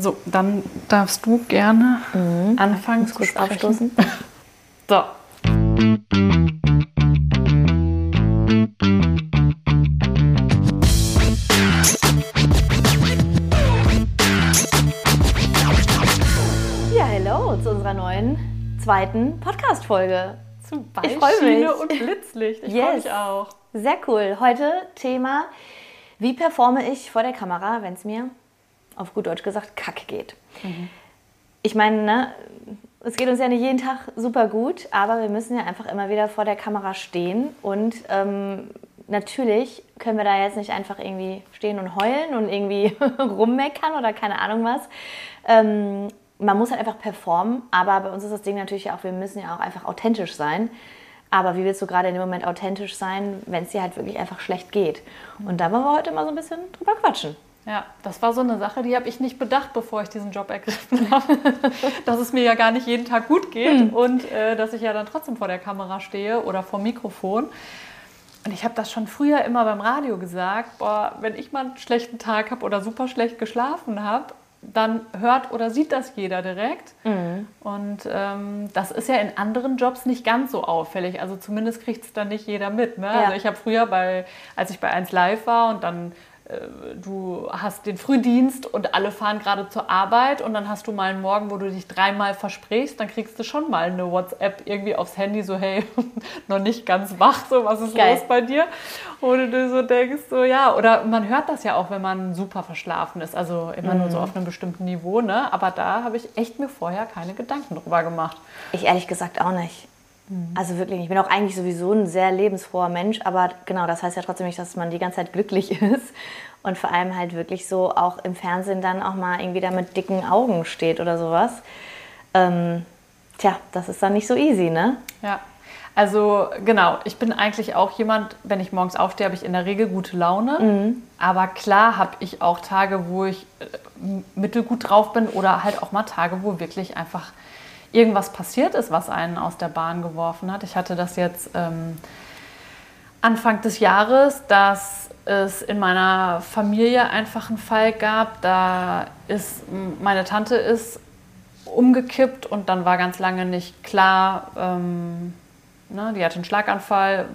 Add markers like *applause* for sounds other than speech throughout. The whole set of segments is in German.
So, dann darfst du gerne mhm. anfangen zu kurz sprechen. Aufstoßen. *laughs* so. Ja, hallo zu unserer neuen zweiten Podcast-Folge. Zum Beispiel ich freue mich. und Blitzlicht. Ich yes. freue mich auch. Sehr cool. Heute Thema, wie performe ich vor der Kamera, wenn es mir auf gut Deutsch gesagt, kack geht. Mhm. Ich meine, ne, es geht uns ja nicht jeden Tag super gut, aber wir müssen ja einfach immer wieder vor der Kamera stehen und ähm, natürlich können wir da jetzt nicht einfach irgendwie stehen und heulen und irgendwie *laughs* rummeckern oder keine Ahnung was. Ähm, man muss halt einfach performen, aber bei uns ist das Ding natürlich auch, wir müssen ja auch einfach authentisch sein. Aber wie willst du gerade in dem Moment authentisch sein, wenn es dir halt wirklich einfach schlecht geht? Und da wollen wir heute mal so ein bisschen drüber quatschen. Ja, das war so eine Sache, die habe ich nicht bedacht, bevor ich diesen Job ergriffen *laughs* habe. dass es mir ja gar nicht jeden Tag gut geht hm. und äh, dass ich ja dann trotzdem vor der Kamera stehe oder vor Mikrofon. Und ich habe das schon früher immer beim Radio gesagt, boah, wenn ich mal einen schlechten Tag habe oder super schlecht geschlafen habe, dann hört oder sieht das jeder direkt. Mhm. Und ähm, das ist ja in anderen Jobs nicht ganz so auffällig. Also zumindest kriegt es dann nicht jeder mit. Ne? Ja. Also ich habe früher bei, als ich bei 1 Live war und dann du hast den Frühdienst und alle fahren gerade zur Arbeit und dann hast du mal einen Morgen, wo du dich dreimal versprichst, dann kriegst du schon mal eine WhatsApp irgendwie aufs Handy, so hey, *laughs* noch nicht ganz wach, so was ist Geil. los bei dir? Und du so denkst, so ja, oder man hört das ja auch, wenn man super verschlafen ist, also immer mhm. nur so mhm. auf einem bestimmten Niveau, ne? aber da habe ich echt mir vorher keine Gedanken drüber gemacht. Ich ehrlich gesagt auch nicht. Mhm. Also wirklich, ich bin auch eigentlich sowieso ein sehr lebensfroher Mensch, aber genau, das heißt ja trotzdem nicht, dass man die ganze Zeit glücklich *laughs* ist und vor allem halt wirklich so auch im Fernsehen dann auch mal irgendwie da mit dicken Augen steht oder sowas. Ähm, tja, das ist dann nicht so easy, ne? Ja. Also genau, ich bin eigentlich auch jemand, wenn ich morgens aufstehe, habe ich in der Regel gute Laune. Mhm. Aber klar habe ich auch Tage, wo ich äh, mittelgut drauf bin oder halt auch mal Tage, wo wirklich einfach irgendwas passiert ist, was einen aus der Bahn geworfen hat. Ich hatte das jetzt ähm, Anfang des Jahres, dass es in meiner Familie einfach einen Fall gab. Da ist meine Tante ist umgekippt und dann war ganz lange nicht klar, ähm, ne, die hatte einen Schlaganfall,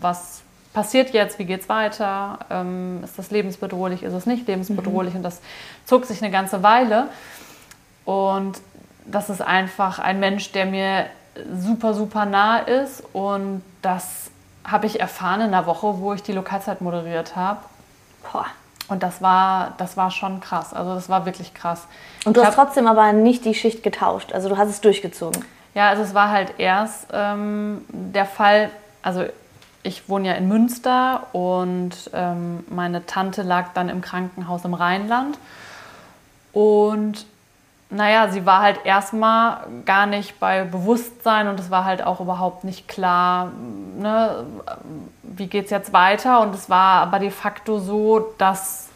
was passiert jetzt, wie geht es weiter, ähm, ist das lebensbedrohlich, ist es nicht lebensbedrohlich mhm. und das zog sich eine ganze Weile. Und das ist einfach ein Mensch, der mir super, super nah ist. Und das habe ich erfahren in einer Woche, wo ich die Lokalzeit moderiert habe. Und das war, das war schon krass. Also das war wirklich krass. Und du ich hast hab, trotzdem aber nicht die Schicht getauscht. Also du hast es durchgezogen. Ja, also es war halt erst ähm, der Fall, also ich wohne ja in Münster und ähm, meine Tante lag dann im Krankenhaus im Rheinland. Und naja, sie war halt erstmal gar nicht bei Bewusstsein und es war halt auch überhaupt nicht klar, ne, wie geht es jetzt weiter. Und es war aber de facto so, dass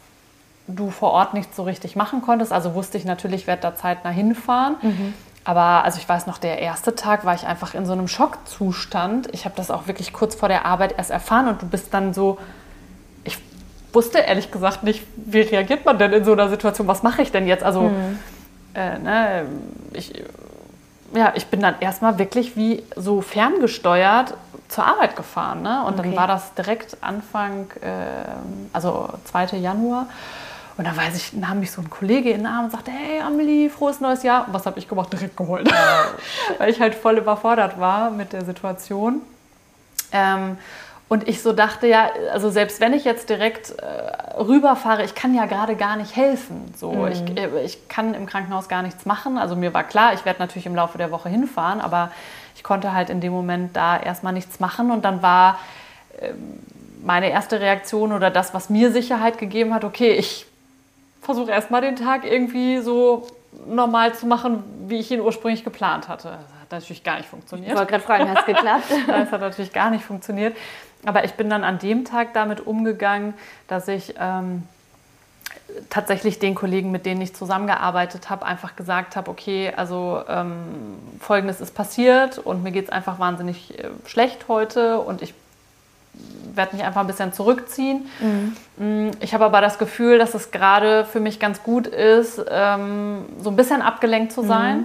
du vor Ort nichts so richtig machen konntest. Also wusste ich natürlich, ich werde da zeitnah hinfahren. Mhm. Aber also ich weiß noch, der erste Tag war ich einfach in so einem Schockzustand. Ich habe das auch wirklich kurz vor der Arbeit erst erfahren und du bist dann so, ich wusste ehrlich gesagt nicht, wie reagiert man denn in so einer Situation? Was mache ich denn jetzt? Also mhm äh, ne, ich, ja, ich bin dann erstmal wirklich wie so ferngesteuert zur Arbeit gefahren. Ne? Und okay. dann war das direkt Anfang, äh, also 2. Januar. Und dann weiß ich, nahm mich so ein Kollege in den Arm und sagte, hey Amelie, frohes neues Jahr. Und was habe ich gemacht? Direkt geholt. *laughs* Weil ich halt voll überfordert war mit der Situation. Ähm, und ich so dachte, ja, also selbst wenn ich jetzt direkt äh, rüberfahre, ich kann ja gerade gar nicht helfen. So, mhm. ich, äh, ich kann im Krankenhaus gar nichts machen. Also mir war klar, ich werde natürlich im Laufe der Woche hinfahren, aber ich konnte halt in dem Moment da erstmal nichts machen. Und dann war äh, meine erste Reaktion oder das, was mir Sicherheit gegeben hat, okay, ich versuche erstmal den Tag irgendwie so normal zu machen, wie ich ihn ursprünglich geplant hatte. Das hat natürlich gar nicht funktioniert. Ich wollte gerade fragen, hat es geklappt? *laughs* das hat natürlich gar nicht funktioniert. Aber ich bin dann an dem Tag damit umgegangen, dass ich ähm, tatsächlich den Kollegen, mit denen ich zusammengearbeitet habe, einfach gesagt habe, okay, also ähm, Folgendes ist passiert und mir geht es einfach wahnsinnig äh, schlecht heute und ich werde mich einfach ein bisschen zurückziehen. Mhm. Ich habe aber das Gefühl, dass es gerade für mich ganz gut ist, ähm, so ein bisschen abgelenkt zu sein, mhm.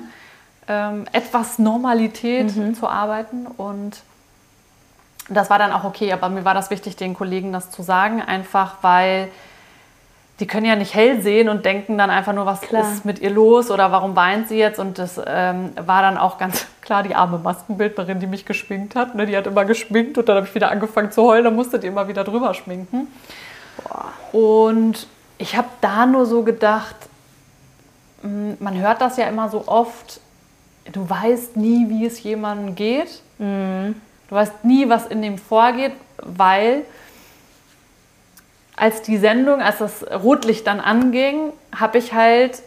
ähm, etwas Normalität mhm. zu arbeiten und das war dann auch okay, aber mir war das wichtig, den Kollegen das zu sagen, einfach weil die können ja nicht hell sehen und denken dann einfach nur, was klar. ist mit ihr los oder warum weint sie jetzt? Und das ähm, war dann auch ganz *laughs* klar die arme Maskenbildnerin, die mich geschminkt hat. Ne? Die hat immer geschminkt und dann habe ich wieder angefangen zu heulen, dann musste die immer wieder drüber schminken. Boah. Und ich habe da nur so gedacht, hm, man hört das ja immer so oft, du weißt nie, wie es jemandem geht. Mhm. Du weißt nie, was in dem vorgeht, weil als die Sendung, als das Rotlicht dann anging, habe ich halt,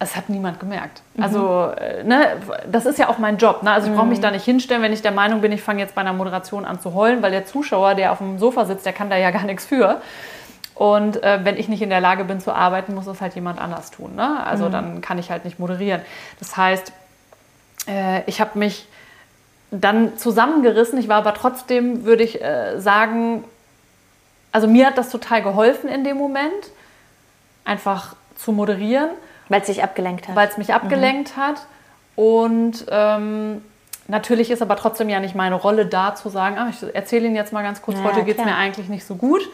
es hat niemand gemerkt. Mhm. Also, äh, ne, das ist ja auch mein Job. Ne? Also ich brauche mich mhm. da nicht hinstellen, wenn ich der Meinung bin, ich fange jetzt bei einer Moderation an zu heulen, weil der Zuschauer, der auf dem Sofa sitzt, der kann da ja gar nichts für. Und äh, wenn ich nicht in der Lage bin zu arbeiten, muss es halt jemand anders tun. Ne? Also mhm. dann kann ich halt nicht moderieren. Das heißt, äh, ich habe mich dann zusammengerissen. Ich war aber trotzdem, würde ich äh, sagen, also mir hat das total geholfen in dem Moment, einfach zu moderieren. Weil es dich abgelenkt hat. Weil es mich abgelenkt mhm. hat. Und ähm, natürlich ist aber trotzdem ja nicht meine Rolle da zu sagen, ach, ich erzähle Ihnen jetzt mal ganz kurz, ja, heute geht es mir eigentlich nicht so gut.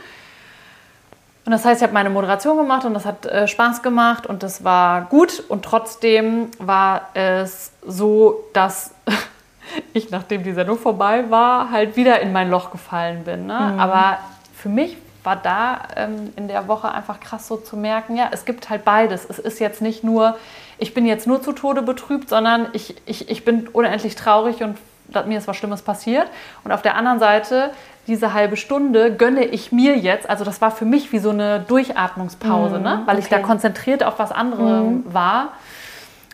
Und das heißt, ich habe meine Moderation gemacht und das hat äh, Spaß gemacht und das war gut. Und trotzdem war es so, dass *laughs* ich, nachdem die Sendung vorbei war, halt wieder in mein Loch gefallen bin. Ne? Mhm. Aber für mich war da ähm, in der Woche einfach krass so zu merken, ja, es gibt halt beides. Es ist jetzt nicht nur, ich bin jetzt nur zu Tode betrübt, sondern ich, ich, ich bin unendlich traurig und mir ist was Schlimmes passiert. Und auf der anderen Seite, diese halbe Stunde gönne ich mir jetzt, also das war für mich wie so eine Durchatmungspause, mm, ne? weil okay. ich da konzentriert auf was anderes mm. war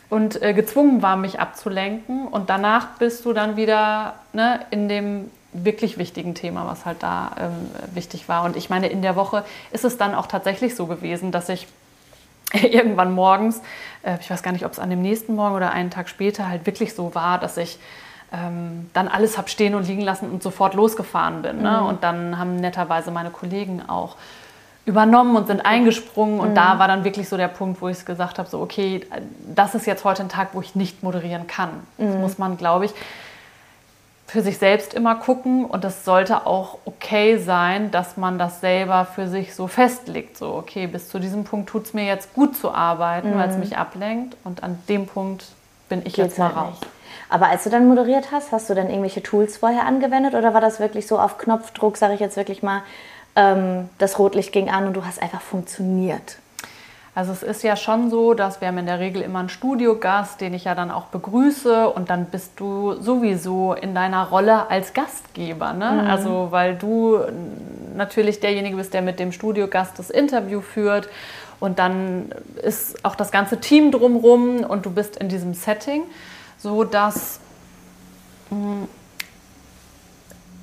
und äh, gezwungen war, mich abzulenken. Und danach bist du dann wieder ne, in dem wirklich wichtigen Thema, was halt da ähm, wichtig war. Und ich meine, in der Woche ist es dann auch tatsächlich so gewesen, dass ich *laughs* irgendwann morgens, äh, ich weiß gar nicht, ob es an dem nächsten Morgen oder einen Tag später halt wirklich so war, dass ich ähm, dann alles habe stehen und liegen lassen und sofort losgefahren bin. Ne? Mhm. Und dann haben netterweise meine Kollegen auch übernommen und sind eingesprungen. Und mhm. da war dann wirklich so der Punkt, wo ich gesagt habe, so okay, das ist jetzt heute ein Tag, wo ich nicht moderieren kann. Mhm. Das muss man, glaube ich, für sich selbst immer gucken und es sollte auch okay sein, dass man das selber für sich so festlegt. So, okay, bis zu diesem Punkt tut es mir jetzt gut zu arbeiten, mhm. weil es mich ablenkt und an dem Punkt bin ich Geht's jetzt mal halt raus. Nicht. Aber als du dann moderiert hast, hast du dann irgendwelche Tools vorher angewendet oder war das wirklich so auf Knopfdruck, sage ich jetzt wirklich mal, ähm, das Rotlicht ging an und du hast einfach funktioniert? Also es ist ja schon so, dass wir haben in der Regel immer einen Studiogast, den ich ja dann auch begrüße und dann bist du sowieso in deiner Rolle als Gastgeber. Ne? Mhm. Also weil du natürlich derjenige bist, der mit dem Studiogast das Interview führt und dann ist auch das ganze Team drumrum und du bist in diesem Setting, so dass hm,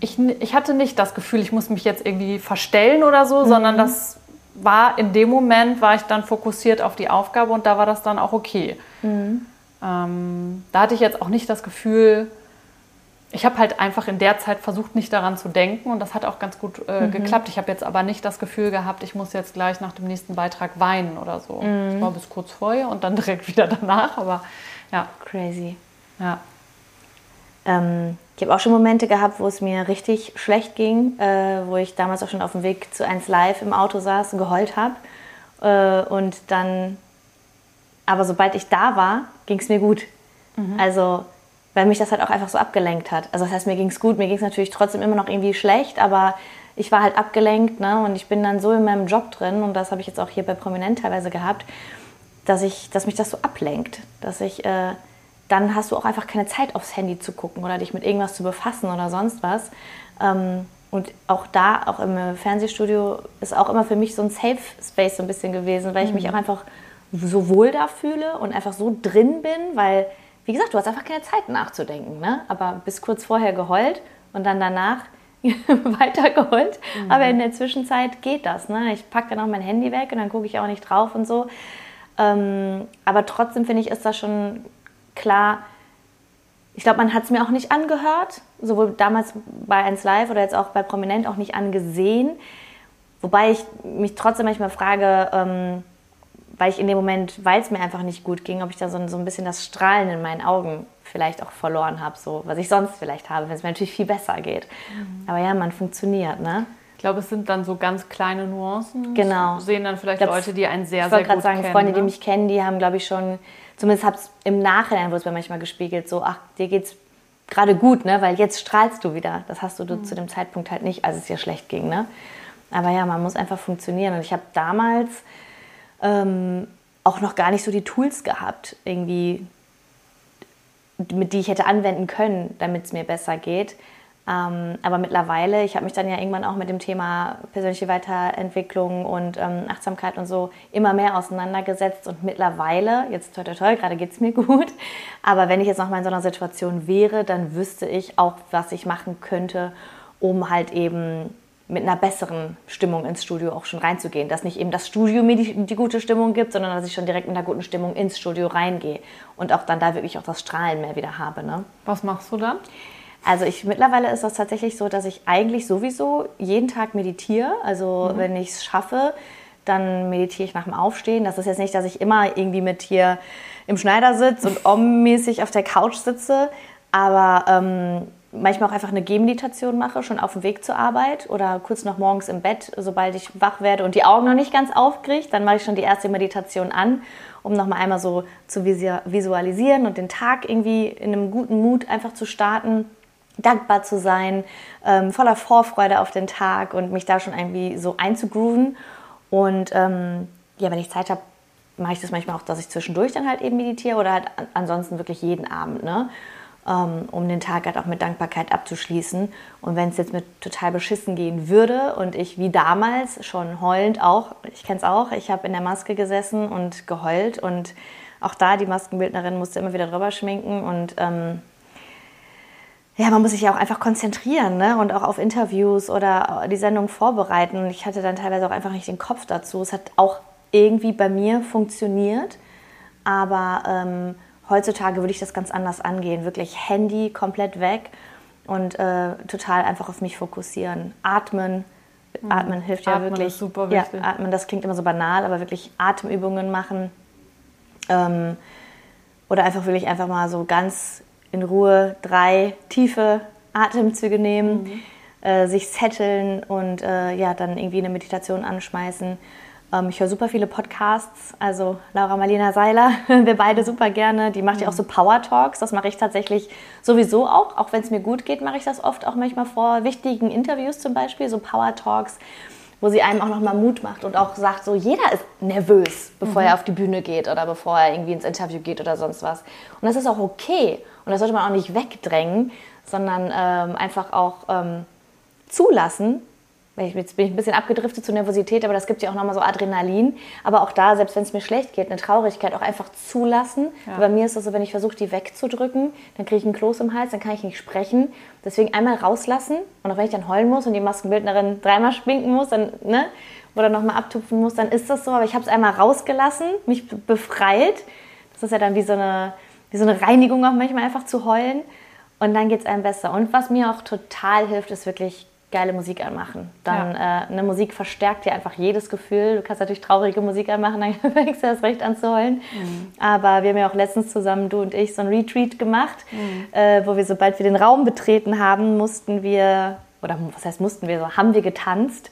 ich, ich hatte nicht das Gefühl, ich muss mich jetzt irgendwie verstellen oder so, mhm. sondern das war in dem Moment, war ich dann fokussiert auf die Aufgabe und da war das dann auch okay. Mhm. Ähm, da hatte ich jetzt auch nicht das Gefühl, ich habe halt einfach in der Zeit versucht, nicht daran zu denken und das hat auch ganz gut äh, mhm. geklappt. Ich habe jetzt aber nicht das Gefühl gehabt, ich muss jetzt gleich nach dem nächsten Beitrag weinen oder so. Mhm. Das war bis kurz vorher und dann *laughs* direkt wieder danach, aber ja. Crazy. Ja. Ähm, ich habe auch schon Momente gehabt, wo es mir richtig schlecht ging, äh, wo ich damals auch schon auf dem Weg zu 1 Live im Auto saß und geheult habe. Äh, und dann, aber sobald ich da war, ging es mir gut. Mhm. Also, weil mich das halt auch einfach so abgelenkt hat. Also, das heißt, mir ging es gut, mir ging es natürlich trotzdem immer noch irgendwie schlecht, aber ich war halt abgelenkt ne? und ich bin dann so in meinem Job drin und das habe ich jetzt auch hier bei Prominent teilweise gehabt, dass, ich, dass mich das so ablenkt, dass ich. Äh, dann hast du auch einfach keine Zeit aufs Handy zu gucken oder dich mit irgendwas zu befassen oder sonst was. Ähm, und auch da, auch im Fernsehstudio, ist auch immer für mich so ein Safe Space so ein bisschen gewesen, weil ich mich mhm. auch einfach so wohl da fühle und einfach so drin bin, weil, wie gesagt, du hast einfach keine Zeit nachzudenken. Ne? Aber bis kurz vorher geheult und dann danach *laughs* weiter geheult. Mhm. Aber in der Zwischenzeit geht das. Ne? Ich packe dann auch mein Handy weg und dann gucke ich auch nicht drauf und so. Ähm, aber trotzdem finde ich, ist das schon klar, ich glaube, man hat es mir auch nicht angehört, sowohl damals bei 1 Live oder jetzt auch bei Prominent auch nicht angesehen. Wobei ich mich trotzdem manchmal frage, ähm, weil ich in dem Moment, weil es mir einfach nicht gut ging, ob ich da so, so ein bisschen das Strahlen in meinen Augen vielleicht auch verloren habe, so was ich sonst vielleicht habe, wenn es mir natürlich viel besser geht. Mhm. Aber ja, man funktioniert, ne? Ich glaube, es sind dann so ganz kleine Nuancen. Genau. Sehen dann vielleicht glaub, Leute, die einen sehr, sehr gut kennen. Ich wollte gerade sagen, Freunde, ne? die mich kennen, die haben, glaube ich, schon, zumindest habe es im Nachhinein, wurde es mir manchmal gespiegelt, so, ach, dir geht's gerade gut, ne? Weil jetzt strahlst du wieder. Das hast du mhm. zu dem Zeitpunkt halt nicht, als es dir schlecht ging, ne? Aber ja, man muss einfach funktionieren. Und ich habe damals ähm, auch noch gar nicht so die Tools gehabt, irgendwie mit die ich hätte anwenden können, damit es mir besser geht. Ähm, aber mittlerweile, ich habe mich dann ja irgendwann auch mit dem Thema persönliche Weiterentwicklung und ähm, Achtsamkeit und so immer mehr auseinandergesetzt. Und mittlerweile, jetzt toll, toll, toll, gerade geht es mir *laughs* gut, aber wenn ich jetzt nochmal in so einer Situation wäre, dann wüsste ich auch, was ich machen könnte, um halt eben mit einer besseren Stimmung ins Studio auch schon reinzugehen. Dass nicht eben das Studio mir die, die, gute Stimmung gibt, sondern dass ich schon direkt mit einer guten Stimmung ins Studio reingehe und auch dann da wirklich auch das Strahlen mehr wieder habe. Ne? Was machst du dann? Also ich mittlerweile ist das tatsächlich so, dass ich eigentlich sowieso jeden Tag meditiere. Also mhm. wenn ich es schaffe, dann meditiere ich nach dem Aufstehen. Das ist jetzt nicht, dass ich immer irgendwie mit hier im Schneidersitz und om-mäßig auf der Couch sitze, aber ähm, manchmal auch einfach eine Gehmeditation mache, schon auf dem Weg zur Arbeit oder kurz noch morgens im Bett, sobald ich wach werde und die Augen noch nicht ganz aufkriege, dann mache ich schon die erste Meditation an, um nochmal einmal so zu visualisieren und den Tag irgendwie in einem guten Mut einfach zu starten, dankbar zu sein, ähm, voller Vorfreude auf den Tag und mich da schon irgendwie so einzugrooven. Und ähm, ja, wenn ich Zeit habe, mache ich das manchmal auch, dass ich zwischendurch dann halt eben meditiere oder halt ansonsten wirklich jeden Abend. Ne? Ähm, um den Tag halt auch mit Dankbarkeit abzuschließen. Und wenn es jetzt mit total beschissen gehen würde und ich wie damals schon heulend auch, ich kenne es auch, ich habe in der Maske gesessen und geheult und auch da die Maskenbildnerin musste immer wieder drüber schminken und ähm, ja, man muss sich ja auch einfach konzentrieren ne? und auch auf Interviews oder die Sendung vorbereiten. Ich hatte dann teilweise auch einfach nicht den Kopf dazu. Es hat auch irgendwie bei mir funktioniert, aber ähm, heutzutage würde ich das ganz anders angehen. Wirklich Handy komplett weg und äh, total einfach auf mich fokussieren. Atmen. Mhm. Atmen hilft ja atmen wirklich. Ist super wichtig. Ja, atmen, das klingt immer so banal, aber wirklich Atemübungen machen. Ähm, oder einfach wirklich einfach mal so ganz in Ruhe drei tiefe Atemzüge nehmen, mhm. äh, sich setteln und äh, ja, dann irgendwie eine Meditation anschmeißen ähm, ich höre super viele Podcasts, also Laura Marlena Seiler, *laughs* wir beide super gerne. Die macht ja auch so Power Talks. Das mache ich tatsächlich sowieso auch. Auch wenn es mir gut geht, mache ich das oft auch manchmal vor wichtigen Interviews zum Beispiel, so Power Talks, wo sie einem auch nochmal Mut macht und auch sagt, so jeder ist nervös, bevor mhm. er auf die Bühne geht oder bevor er irgendwie ins Interview geht oder sonst was. Und das ist auch okay. Und das sollte man auch nicht wegdrängen, sondern ähm, einfach auch ähm, zulassen jetzt bin ich ein bisschen abgedriftet zu Nervosität, aber das gibt ja auch nochmal so Adrenalin. Aber auch da, selbst wenn es mir schlecht geht, eine Traurigkeit auch einfach zulassen. Ja. Bei mir ist das so, wenn ich versuche, die wegzudrücken, dann kriege ich einen Kloß im Hals, dann kann ich nicht sprechen. Deswegen einmal rauslassen und auch wenn ich dann heulen muss und die Maskenbildnerin dreimal schminken muss, dann, ne, oder nochmal abtupfen muss, dann ist das so. Aber ich habe es einmal rausgelassen, mich befreit. Das ist ja dann wie so eine, wie so eine Reinigung auch manchmal einfach zu heulen. Und dann geht es einem besser. Und was mir auch total hilft, ist wirklich geile Musik anmachen. Dann ja. äh, eine Musik verstärkt dir einfach jedes Gefühl. Du kannst natürlich traurige Musik anmachen, dann *laughs* fängst du erst recht an zu heulen. Mhm. Aber wir haben ja auch letztens zusammen, du und ich, so ein Retreat gemacht, mhm. äh, wo wir, sobald wir den Raum betreten haben, mussten wir, oder was heißt mussten wir, so haben wir getanzt.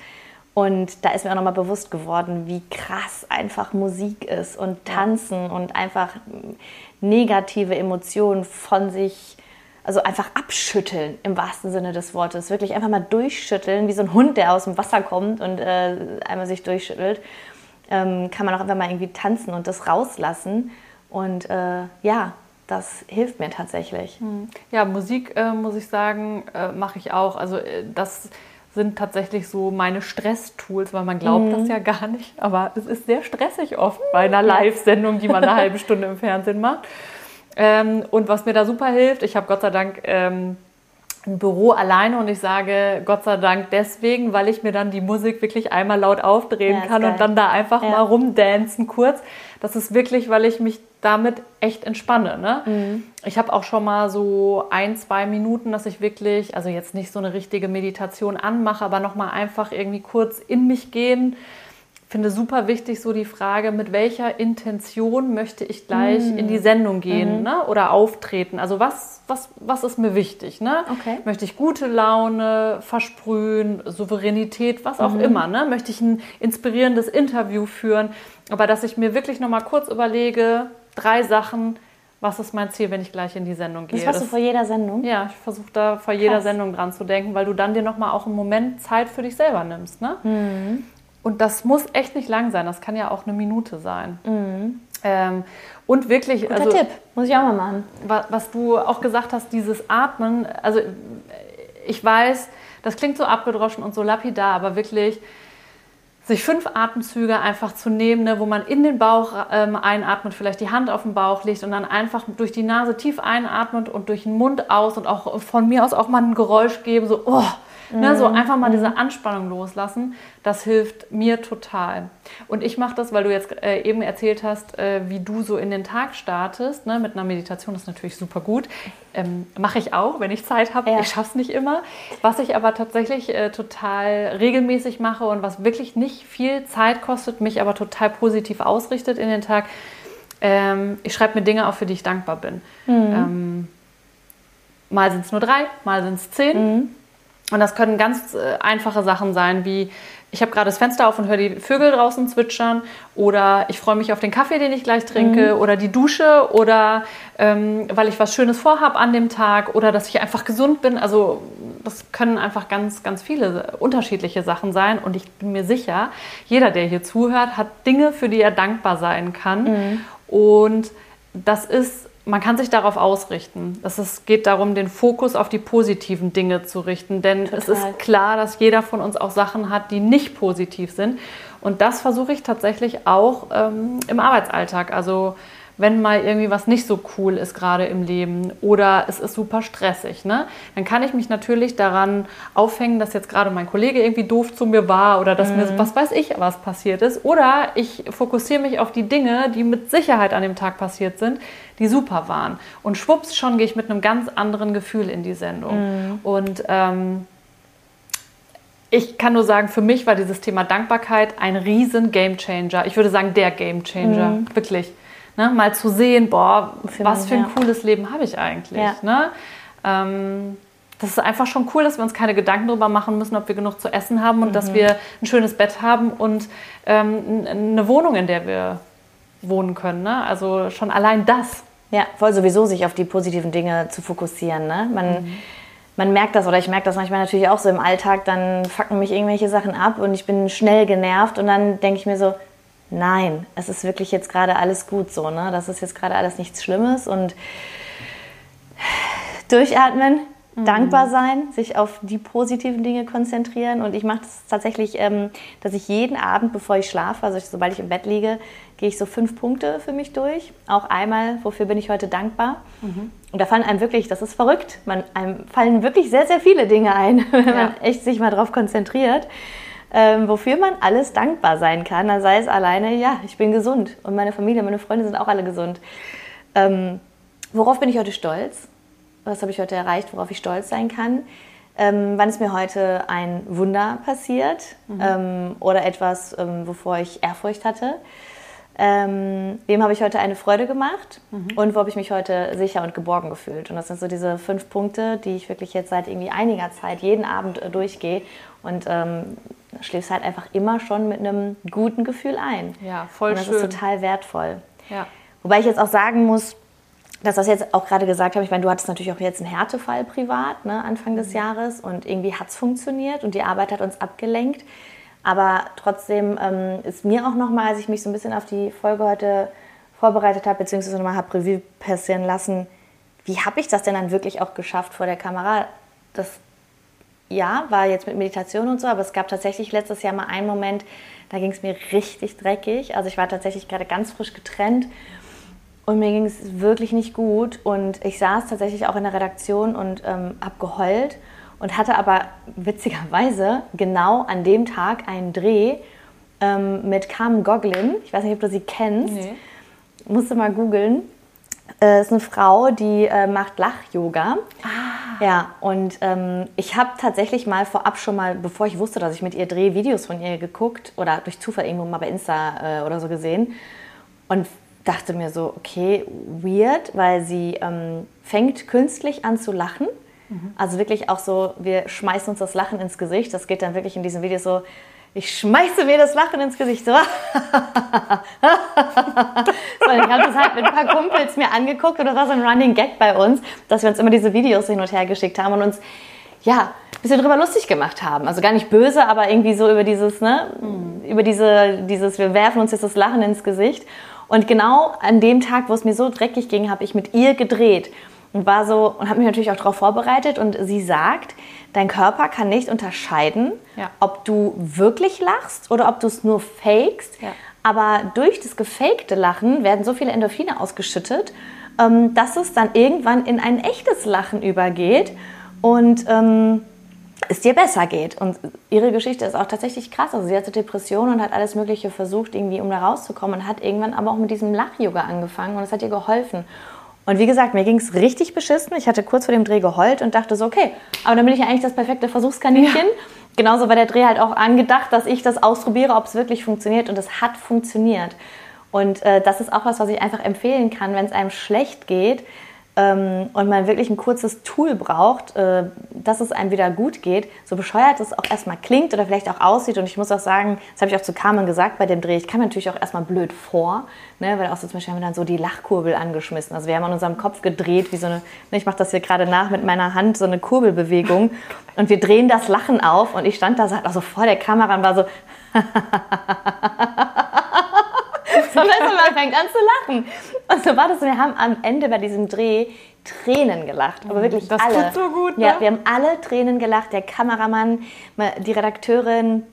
Und da ist mir auch nochmal bewusst geworden, wie krass einfach Musik ist und Tanzen ja. und einfach negative Emotionen von sich also einfach abschütteln im wahrsten Sinne des Wortes. Wirklich einfach mal durchschütteln, wie so ein Hund, der aus dem Wasser kommt und äh, einmal sich durchschüttelt. Ähm, kann man auch einfach mal irgendwie tanzen und das rauslassen. Und äh, ja, das hilft mir tatsächlich. Hm. Ja, Musik, äh, muss ich sagen, äh, mache ich auch. Also äh, das sind tatsächlich so meine Stresstools, weil man glaubt mhm. das ja gar nicht. Aber es ist sehr stressig oft bei einer Live-Sendung, die man eine halbe Stunde im Fernsehen macht. Ähm, und was mir da super hilft, ich habe Gott sei Dank ähm, ein Büro alleine und ich sage Gott sei Dank deswegen, weil ich mir dann die Musik wirklich einmal laut aufdrehen Ja, kann ist und dann da einfach Ja. mal rumdancen kurz. Das ist wirklich, weil ich mich damit echt entspanne. Ne? Mhm. Ich habe auch schon mal so ein, zwei Minuten, dass ich wirklich, also jetzt nicht so eine richtige Meditation anmache, aber nochmal einfach irgendwie kurz in mich gehen. Finde super wichtig so die Frage, mit welcher Intention möchte ich gleich Mhm. in die Sendung gehen ne? oder auftreten? Also was, was, was ist mir wichtig? Ne? Okay. Möchte ich gute Laune versprühen, Souveränität, was auch immer? Ne? Möchte ich ein inspirierendes Interview führen? Aber dass ich mir wirklich nochmal kurz überlege, drei Sachen, was ist mein Ziel, wenn ich gleich in die Sendung gehe? Das machst du vor jeder Sendung? ja, ich versuche da vor jeder Krass. Sendung dran zu denken, weil du dann dir nochmal auch einen Moment Zeit für dich selber nimmst. Ne? Mhm. Und das muss echt nicht lang sein, das kann ja auch eine Minute sein. Mhm. Ähm, und wirklich, Guter also Tipp, muss ich auch mal machen. wa- was du auch gesagt hast, dieses Atmen, also ich weiß, das klingt so abgedroschen und so lapidar, aber wirklich sich fünf Atemzüge einfach zu nehmen, ne, wo man in den Bauch ähm, einatmet, vielleicht die Hand auf den Bauch legt und dann einfach durch die Nase tief einatmet und durch den Mund aus und auch von mir aus auch mal ein Geräusch geben, so, oh, ne, so einfach mal diese Anspannung loslassen, das hilft mir total. Und ich mache das, weil du jetzt äh, eben erzählt hast, äh, wie du so in den Tag startest, ne, mit einer Meditation, das ist natürlich super gut. Ähm, mache ich auch, wenn ich Zeit habe. Ja. Ich schaffe es nicht immer. Was ich aber tatsächlich äh, total regelmäßig mache und was wirklich nicht viel Zeit kostet, mich aber total positiv ausrichtet in den Tag, ähm, ich schreibe mir Dinge auf, für die ich dankbar bin. Ähm, mal sind es nur drei, mal sind es zehn. Und das können ganz äh, einfache Sachen sein, wie ich habe gerade das Fenster auf und höre die Vögel draußen zwitschern oder ich freue mich auf den Kaffee, den ich gleich trinke oder die Dusche oder ähm, weil ich was Schönes vorhab an dem Tag oder dass ich einfach gesund bin. Also das können einfach ganz, ganz viele unterschiedliche Sachen sein und ich bin mir sicher, jeder, der hier zuhört, hat Dinge, für die er dankbar sein kann. Und das ist man kann sich darauf ausrichten. Es geht darum, den Fokus auf die positiven Dinge zu richten. Denn es Total. ist klar, dass jeder von uns auch Sachen hat, die nicht positiv sind. Und das versuche ich tatsächlich auch ähm, im Arbeitsalltag. Also wenn mal irgendwie was nicht so cool ist gerade im Leben oder es ist super stressig, ne? dann kann ich mich natürlich daran aufhängen, dass jetzt gerade mein Kollege irgendwie doof zu mir war oder dass mir was weiß ich was passiert ist. Oder ich fokussiere mich auf die Dinge, die mit Sicherheit an dem Tag passiert sind, die super waren. Und schwupps, schon gehe ich mit einem ganz anderen Gefühl in die Sendung. Und ähm, ich kann nur sagen, für mich war dieses Thema Dankbarkeit ein riesen Gamechanger. Ich würde sagen, der Gamechanger, wirklich. Ne? Mal zu sehen, boah, Für was man- für ein ja. cooles Leben habe ich eigentlich. Ja. Ne? Ähm, das ist einfach schon cool, dass wir uns keine Gedanken darüber machen müssen, ob wir genug zu essen haben und Mhm. dass wir ein schönes Bett haben und ähm, eine Wohnung, in der wir wohnen können. Ne? Also schon allein das. Ja, voll sowieso sich auf die positiven Dinge zu fokussieren. Ne? Man, man merkt das oder ich merke das manchmal natürlich auch so im Alltag, dann fucken mich irgendwelche Sachen ab und ich bin schnell genervt und dann denke ich mir so, nein, es ist wirklich jetzt gerade alles gut so, ne? Das ist jetzt gerade alles nichts Schlimmes und durchatmen, dankbar sein, sich auf die positiven Dinge konzentrieren. Und ich mache das tatsächlich, ähm, dass ich jeden Abend, bevor ich schlafe, also ich, sobald ich im Bett liege, gehe ich so fünf Punkte für mich durch. Auch einmal, wofür bin ich heute dankbar. Und da fallen einem wirklich, das ist verrückt, man, einem fallen wirklich sehr, sehr viele Dinge ein, *laughs* wenn Ja. man echt sich mal drauf konzentriert. Ähm, wofür man alles dankbar sein kann. Da sei es alleine, ja, ich bin gesund und meine Familie, meine Freunde sind auch alle gesund. Ähm, worauf bin ich heute stolz? Was habe ich heute erreicht, worauf ich stolz sein kann? Ähm, wann ist mir heute ein Wunder passiert ähm, oder etwas, ähm, wovor ich Ehrfurcht hatte? Ähm, wem habe ich heute eine Freude gemacht und wo habe ich mich heute sicher und geborgen gefühlt? Und das sind so diese fünf Punkte, die ich wirklich jetzt seit irgendwie einiger Zeit jeden Abend äh, durchgehe und ähm, schläfst halt einfach immer schon mit einem guten Gefühl ein. Ja, voll und das schön. ist total wertvoll. Ja. Wobei ich jetzt auch sagen muss, dass das jetzt auch gerade gesagt habe, ich meine, du hattest natürlich auch jetzt einen Härtefall privat, ne, Anfang des Jahres und irgendwie hat es funktioniert und die Arbeit hat uns abgelenkt. Aber trotzdem ähm, ist mir auch nochmal, als ich mich so ein bisschen auf die Folge heute vorbereitet habe, beziehungsweise nochmal habe Revue passieren lassen, wie habe ich das denn dann wirklich auch geschafft vor der Kamera? Das ja, war jetzt mit Meditation und so, aber es gab tatsächlich letztes Jahr mal einen Moment, da ging es mir richtig dreckig. Also ich war tatsächlich gerade ganz frisch getrennt und mir ging es wirklich nicht gut. Und ich saß tatsächlich auch in der Redaktion und ähm, habe geheult und hatte aber witzigerweise genau an dem Tag einen Dreh ähm, mit Carmen Goglin. Ich weiß nicht, ob du sie kennst. Nee. Musste mal googeln. Äh, ist eine Frau, die äh, macht Lach-Yoga. Ah. Ja, und ähm, ich habe tatsächlich mal vorab schon mal, bevor ich wusste, dass ich mit ihr drehe, Videos von ihr geguckt oder durch Zufall irgendwo mal bei Insta äh, oder so gesehen. Und dachte mir so, okay, weird, weil sie ähm, fängt künstlich an zu lachen. Mhm. Also wirklich auch so, wir schmeißen uns das Lachen ins Gesicht. Das geht dann wirklich in diesem Video so, ich schmeiße mir das Lachen ins Gesicht. So. *laughs* so ich habe das halt mit ein paar Kumpels mir angeguckt und das war so ein Running Gag bei uns, dass wir uns immer diese Videos hin und her geschickt haben und uns ja, ein bisschen drüber lustig gemacht haben. Also gar nicht böse, aber irgendwie so über dieses, ne, mhm. über diese, dieses, wir werfen uns jetzt das Lachen ins Gesicht. Und genau an dem Tag, wo es mir so dreckig ging, habe ich mit ihr gedreht und war so und habe mich natürlich auch darauf vorbereitet. Und sie sagt, dein Körper kann nicht unterscheiden, ja. ob du wirklich lachst oder ob du es nur fakest. Ja. Aber durch das gefakte Lachen werden so viele Endorphine ausgeschüttet, ähm, dass es dann irgendwann in ein echtes Lachen übergeht. Und ähm, es dir besser geht. Und ihre Geschichte ist auch tatsächlich krass. Also sie hatte Depressionen und hat alles Mögliche versucht, irgendwie um da rauszukommen und hat irgendwann aber auch mit diesem Lach-Yoga angefangen und es hat ihr geholfen. Und wie gesagt, mir ging es richtig beschissen. Ich hatte kurz vor dem Dreh geheult und dachte so, okay, aber dann bin ich ja eigentlich das perfekte Versuchskaninchen. Ja. Genauso war der Dreh halt auch angedacht, dass ich das ausprobiere, ob es wirklich funktioniert. Und es hat funktioniert. Und äh, das ist auch was, was ich einfach empfehlen kann, wenn es einem schlecht geht ähm, und man wirklich ein kurzes Tool braucht, äh, dass es einem wieder gut geht, so bescheuert es auch erstmal klingt oder vielleicht auch aussieht. Und ich muss auch sagen, das habe ich auch zu Carmen gesagt bei dem Dreh, ich kam natürlich auch erstmal blöd vor, ne, weil auch so zum Beispiel haben wir dann so die Lachkurbel angeschmissen. Also wir haben an unserem Kopf gedreht, wie so eine, ne, ich mache das hier gerade nach mit meiner Hand, so eine Kurbelbewegung. Und wir drehen das Lachen auf und ich stand da also vor der Kamera und war so, *laughs* *laughs* so, weißt du, man fängt an zu lachen. Und so war das. Wir haben am Ende bei diesem Dreh Tränen gelacht. Aber wirklich das alle. Das tut so gut, ne? Ja, wir haben alle Tränen gelacht. Der Kameramann, die Redakteurin.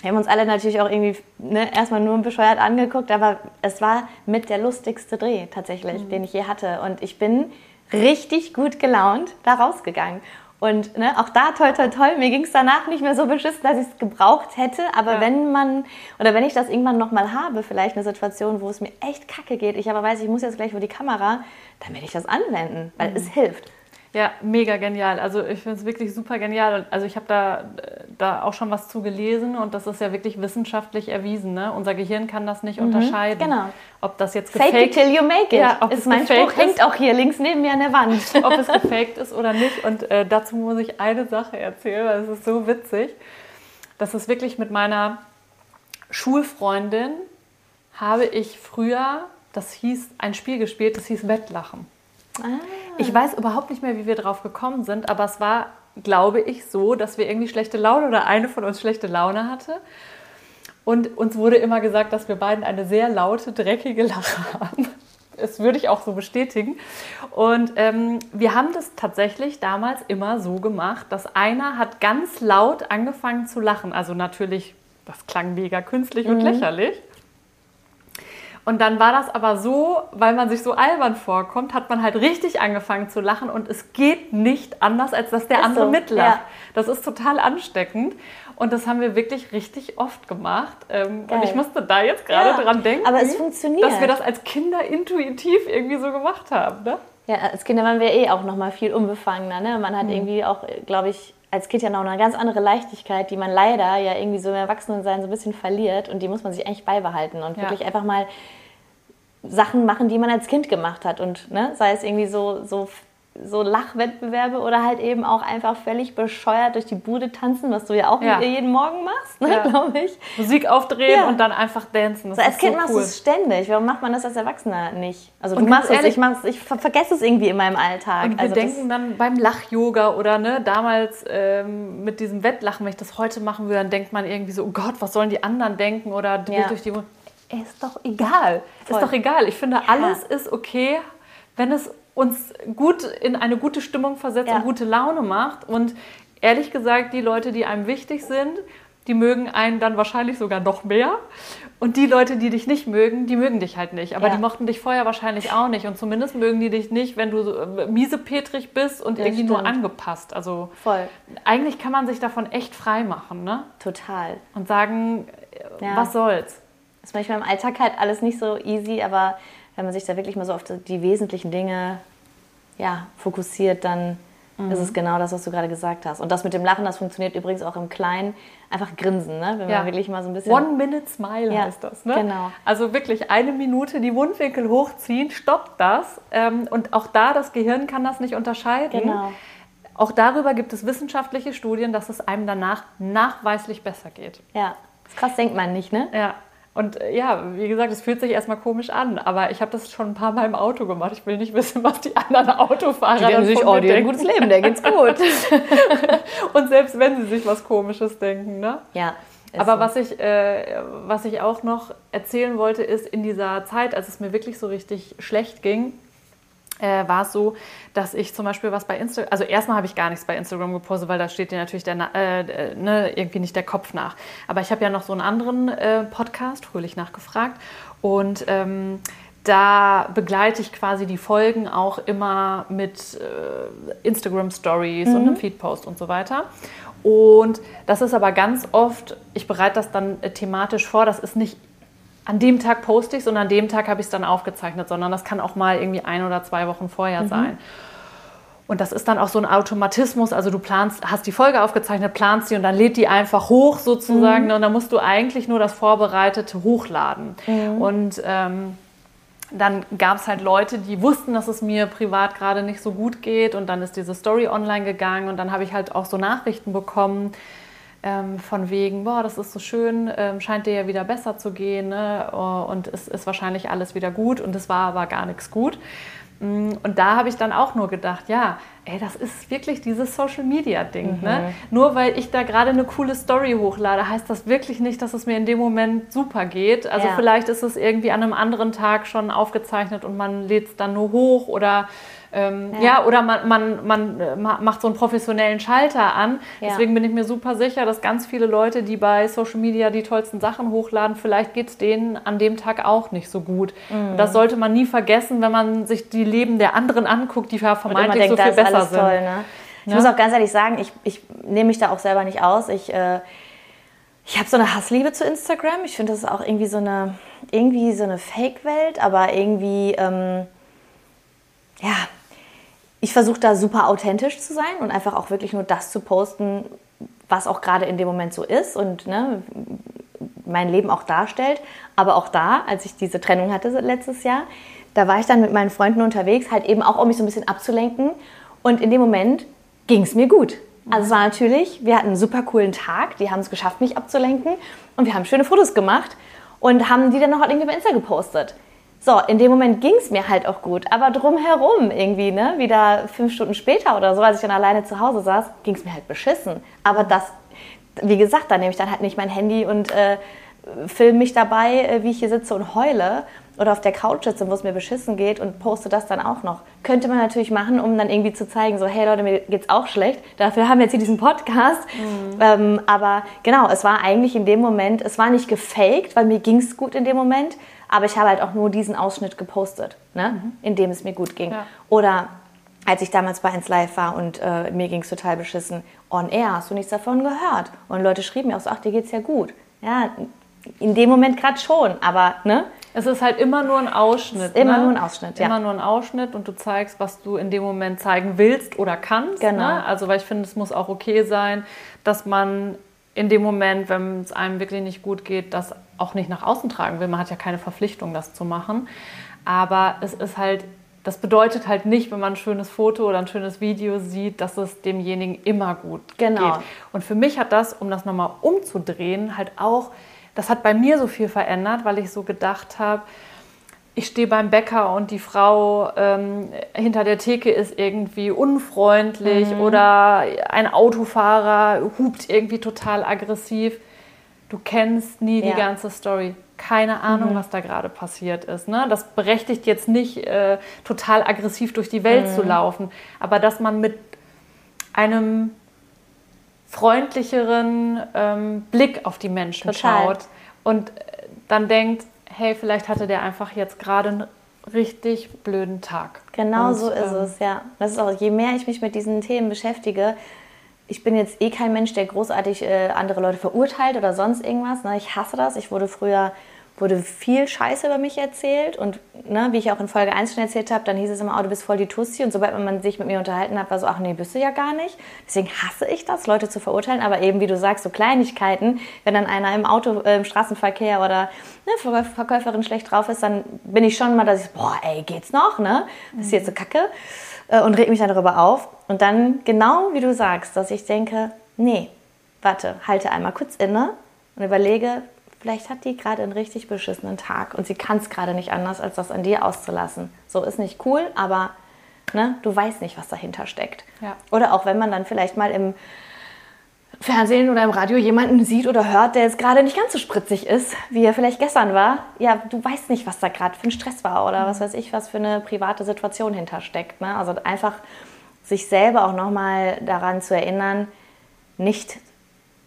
Wir haben uns alle natürlich auch irgendwie ne, erstmal nur bescheuert angeguckt, aber es war mit der lustigste Dreh tatsächlich, mhm. den ich je hatte. Und ich bin richtig gut gelaunt da rausgegangen. Und ne, auch da, toll, toll, toll, mir ging es danach nicht mehr so beschissen, dass ich es gebraucht hätte. Aber ja. wenn man, oder wenn ich das irgendwann nochmal habe, vielleicht eine Situation, wo es mir echt kacke geht, ich aber weiß, ich muss jetzt gleich vor die Kamera, dann werde ich das anwenden, weil mhm. es hilft. Ja, mega genial. Also ich finde es wirklich super genial. Also ich habe da, da auch schon was zu gelesen und das ist ja wirklich wissenschaftlich erwiesen. Ne? Unser Gehirn kann das nicht mhm, unterscheiden. Genau. Ob das jetzt gefaked Fake it till you make it. Ja, ob ist mein Spruch, ist, hängt auch hier links neben mir an der Wand. *laughs* ob es gefaked ist oder nicht. Und äh, dazu muss ich eine Sache erzählen, weil es ist so witzig. Das ist wirklich mit meiner Schulfreundin habe ich früher, das hieß, ein Spiel gespielt, das hieß Wettlachen. Ah. Ich weiß überhaupt nicht mehr, wie wir drauf gekommen sind, aber es war, glaube ich, so, dass wir irgendwie schlechte Laune oder eine von uns schlechte Laune hatte. Und uns wurde immer gesagt, dass wir beiden eine sehr laute, dreckige Lache *laughs* haben. Das würde ich auch so bestätigen. Und ähm, wir haben das tatsächlich damals immer so gemacht, dass einer hat ganz laut angefangen zu lachen. Also natürlich, das klang mega künstlich mhm. und lächerlich. Und dann war das aber so, weil man sich so albern vorkommt, hat man halt richtig angefangen zu lachen und es geht nicht anders, als dass der ist andere so, mitlacht. Ja. Das ist total ansteckend und das haben wir wirklich richtig oft gemacht. Ähm, und ich musste da jetzt gerade ja, dran denken, aber es funktioniert. dass wir das als Kinder intuitiv irgendwie so gemacht haben. Ne? Ja, als Kinder waren wir eh auch noch mal viel unbefangener. Ne? Man hat mhm. irgendwie auch, glaube ich, als Kind ja noch eine ganz andere Leichtigkeit, die man leider ja irgendwie so im Erwachsenensein so ein bisschen verliert und die muss man sich eigentlich beibehalten und ja. wirklich einfach mal Sachen machen, die man als Kind gemacht hat und ne, sei es irgendwie so, so, so Lachwettbewerbe oder halt eben auch einfach völlig bescheuert durch die Bude tanzen, was du ja auch ja. jeden Morgen machst, ne, ja. glaube ich. Musik aufdrehen ja. und dann einfach dancen. Das so, als Kind so machst cool. du es ständig. Warum macht man das als Erwachsener nicht? Also und du machst es, ich, mach's, ich ver vergesse es irgendwie in meinem Alltag. Und wir also denken dann beim Lach-Yoga oder ne, damals ähm, mit diesem Wettlachen, wenn ich das heute machen würde, dann denkt man irgendwie so, oh Gott, was sollen die anderen denken oder durch die ist doch egal. Voll. Ist doch egal. Ich finde, alles ist okay, wenn es uns gut in eine gute Stimmung versetzt ja. und gute Laune macht. Und ehrlich gesagt, die Leute, die einem wichtig sind, die mögen einen dann wahrscheinlich sogar noch mehr. Und die Leute, die dich nicht mögen, die mögen dich halt nicht. Aber ja. die mochten dich vorher wahrscheinlich auch nicht. Und zumindest mögen die dich nicht, wenn du so äh, miesepetrig bist und das irgendwie stimmt. nur angepasst. Also Voll. eigentlich kann man sich davon echt frei machen, ne? Total. Und sagen, ja. was soll's. Das ist manchmal im Alltag halt alles nicht so easy, aber wenn man sich da wirklich mal so auf die wesentlichen Dinge ja, fokussiert, dann mhm. ist es genau das, was du gerade gesagt hast. Und das mit dem Lachen, das funktioniert übrigens auch im Kleinen. Einfach grinsen, ne? wenn ja. man wirklich mal so ein bisschen... One-Minute-Smile ja, heißt das. Ne? Genau. Also wirklich eine Minute die Mundwinkel hochziehen, stoppt das. Ähm, und auch da, das Gehirn kann das nicht unterscheiden. Genau. Auch darüber gibt es wissenschaftliche Studien, dass es einem danach nachweislich besser geht. Ja, das krass denkt man nicht, ne? Ja. Und äh, ja, wie gesagt, es fühlt sich erstmal komisch an, aber ich habe das schon ein paar Mal im Auto gemacht. Ich will nicht wissen, was die anderen Autofahrer die denken sich, oh, die ein gutes Leben, der geht's gut. *laughs* und selbst wenn sie sich was Komisches denken, ne? Ja. Aber so. was, ich, äh, was ich auch noch erzählen wollte, ist in dieser Zeit, als es mir wirklich so richtig schlecht ging, äh, war es so, dass ich zum Beispiel was bei Instagram, also erstmal habe ich gar nichts bei Instagram gepostet, weil da steht dir natürlich der, äh, ne, irgendwie nicht der Kopf nach. Aber ich habe ja noch so einen anderen äh, Podcast, fröhlich nachgefragt, und ähm, da begleite ich quasi die Folgen auch immer mit äh, Instagram Stories mhm. und einem Feed-Post und so weiter. Und das ist aber ganz oft, ich bereite das dann äh, thematisch vor, das ist nicht an dem Tag poste ich es und an dem Tag habe ich es dann aufgezeichnet, sondern das kann auch mal irgendwie ein oder zwei Wochen vorher mhm. sein. Und das ist dann auch so ein Automatismus. Also du planst, hast die Folge aufgezeichnet, planst sie und dann lädt die einfach hoch sozusagen. Mhm. Und dann musst du eigentlich nur das Vorbereitete hochladen. Mhm. Und ähm, dann gab es halt Leute, die wussten, dass es mir privat gerade nicht so gut geht. Und dann ist diese Story online gegangen und dann habe ich halt auch so Nachrichten bekommen ähm, von wegen, boah, das ist so schön, ähm, scheint dir ja wieder besser zu gehen ne? Oh, und es ist wahrscheinlich alles wieder gut und es war aber gar nichts gut. Mm, und da habe ich dann auch nur gedacht, ja, ey, das ist wirklich dieses Social Media Ding. Ne? Mhm. Ne? Nur weil ich da gerade eine coole Story hochlade, heißt das wirklich nicht, dass es mir in dem Moment super geht. Also ja. vielleicht ist es irgendwie an einem anderen Tag schon aufgezeichnet und man lädt es dann nur hoch oder ähm, ja. ja. oder man, man, man äh, macht so einen professionellen Schalter an. Ja. Deswegen bin ich mir super sicher, dass ganz viele Leute, die bei Social Media die tollsten Sachen hochladen, vielleicht geht es denen an dem Tag auch nicht so gut. Mhm. das sollte man nie vergessen, wenn man sich die Leben der anderen anguckt, die ja vermeintlich denkt, so viel besser sind. Toll, ne? Ich ja? muss auch ganz ehrlich sagen, ich, ich nehme mich da auch selber nicht aus. Ich, äh, ich habe so eine Hassliebe zu Instagram. Ich finde, das ist auch irgendwie so eine, irgendwie so eine Fake-Welt, aber irgendwie, ähm, ja, ich versuche da super authentisch zu sein und einfach auch wirklich nur das zu posten, was auch gerade in dem Moment so ist und ne, mein Leben auch darstellt. Aber auch da, als ich diese Trennung hatte letztes Jahr, da war ich dann mit meinen Freunden unterwegs, halt eben auch, um mich so ein bisschen abzulenken. Und in dem Moment ging es mir gut. Also es war natürlich, wir hatten einen super coolen Tag, die haben es geschafft, mich abzulenken und wir haben schöne Fotos gemacht und haben die dann noch irgendwie bei Insta gepostet. So, in dem Moment ging es mir halt auch gut. Aber drumherum irgendwie, ne, wieder fünf Stunden später oder so, als ich dann alleine zu Hause saß, ging es mir halt beschissen. Aber das, wie gesagt, da nehme ich dann halt nicht mein Handy und äh, filme mich dabei, äh, wie ich hier sitze und heule oder auf der Couch sitze, wo es mir beschissen geht und poste das dann auch noch. Könnte man natürlich machen, um dann irgendwie zu zeigen, so, hey Leute, mir geht's auch schlecht. Dafür haben wir jetzt hier diesen Podcast. Mhm. Ähm, aber genau, es war eigentlich in dem Moment, es war nicht gefaked, weil mir ging es gut in dem Moment, aber ich habe halt auch nur diesen Ausschnitt gepostet, ne? Mhm. in dem es mir gut ging. Ja. Oder als ich damals bei 1 Live war und äh, mir ging es total beschissen, on air, hast du nichts davon gehört? Und Leute schrieben mir auch so, ach, dir geht's ja gut. Ja, in dem Moment gerade schon, aber ne? Es ist halt immer nur ein Ausschnitt. Immer ne? nur ein Ausschnitt, ja. Immer nur ein Ausschnitt und du zeigst, was du in dem Moment zeigen willst oder kannst. Genau. Ne? Also, weil ich finde, es muss auch okay sein, dass man in dem Moment, wenn es einem wirklich nicht gut geht, das auch nicht nach außen tragen will. Man hat ja keine Verpflichtung, das zu machen. Aber es ist halt, das bedeutet halt nicht, wenn man ein schönes Foto oder ein schönes Video sieht, dass es demjenigen immer gut genau. geht. Und für mich hat das, um das nochmal umzudrehen, halt auch, das hat bei mir so viel verändert, weil ich so gedacht habe, ich stehe beim Bäcker und die Frau ähm, hinter der Theke ist irgendwie unfreundlich mhm. oder ein Autofahrer hupt irgendwie total aggressiv. Du kennst nie ja. die ganze Story. Keine Ahnung, mhm. was da gerade passiert ist. Ne? Das berechtigt jetzt nicht, äh, total aggressiv durch die Welt mhm. zu laufen, aber dass man mit einem freundlicheren ähm, Blick auf die Menschen Total. schaut und äh, dann denkt, hey, vielleicht hatte der einfach jetzt gerade einen richtig blöden Tag. Genau Und, so ist ähm, es, ja. Das ist auch, je mehr ich mich mit diesen Themen beschäftige, ich bin jetzt eh kein Mensch, der großartig äh, andere Leute verurteilt oder sonst irgendwas. Ne? Ich hasse das. Ich wurde früher wurde viel Scheiße über mich erzählt und ne, wie ich auch in Folge 1 schon erzählt habe, dann hieß es immer, oh, du bist voll die Tussi und sobald man sich mit mir unterhalten hat, war so, ach nee, bist du ja gar nicht. Deswegen hasse ich das, Leute zu verurteilen, aber eben, wie du sagst, so Kleinigkeiten, wenn dann einer im Auto, äh, im Straßenverkehr oder ne, Verkäuf- Verkäuferin schlecht drauf ist, dann bin ich schon mal, dass ich, boah, ey, geht's noch, ne? Das ist jetzt so kacke äh, und reg mich dann darüber auf und dann, genau wie du sagst, dass ich denke, nee, warte, halte einmal kurz inne und überlege, vielleicht hat die gerade einen richtig beschissenen Tag und sie kann es gerade nicht anders, als das an dir auszulassen. So ist nicht cool, aber ne, du weißt nicht, was dahinter steckt. Ja. Oder auch wenn man dann vielleicht mal im Fernsehen oder im Radio jemanden sieht oder hört, der jetzt gerade nicht ganz so spritzig ist, wie er vielleicht gestern war. Ja, du weißt nicht, was da gerade für ein Stress war oder was weiß ich, was für eine private Situation hintersteckt. Ne? Also einfach sich selber auch nochmal daran zu erinnern, nicht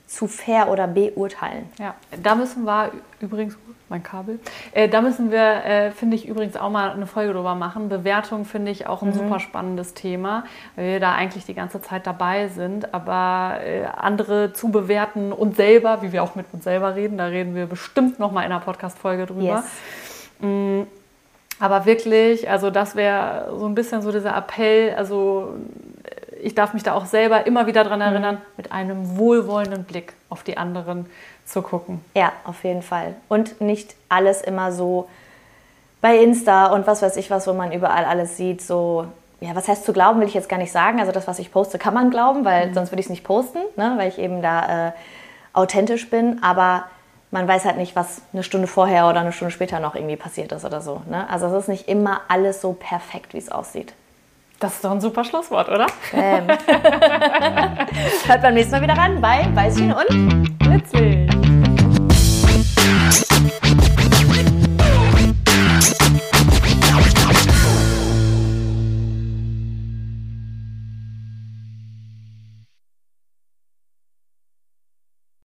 zu fair oder beurteilen. Ja, da müssen wir übrigens, mein Kabel, äh, da müssen wir, äh, finde ich, übrigens auch mal eine Folge drüber machen. Bewertung finde ich auch ein super spannendes Thema, weil wir da eigentlich die ganze Zeit dabei sind. Aber äh, andere zu bewerten und selber, wie wir auch mit uns selber reden, da reden wir bestimmt noch mal in einer Podcast-Folge drüber. Yes. Aber wirklich, also das wäre so ein bisschen so dieser Appell, also ich darf mich da auch selber immer wieder daran erinnern, mit einem wohlwollenden Blick auf die anderen zu gucken. Ja, auf jeden Fall. Und nicht alles immer so bei Insta und was weiß ich was, wo man überall alles sieht, so, ja, was heißt zu glauben, will ich jetzt gar nicht sagen. Also das, was ich poste, kann man glauben, weil sonst würde ich es nicht posten, ne? weil ich eben da äh, authentisch bin. Aber man weiß halt nicht, was eine Stunde vorher oder eine Stunde später noch irgendwie passiert ist oder so. Ne? Also es ist nicht immer alles so perfekt, wie es aussieht. Das ist doch ein super Schlusswort, oder? Ähm. *laughs* Hört beim nächsten Mal wieder ran bei Weißchen und Nützlich.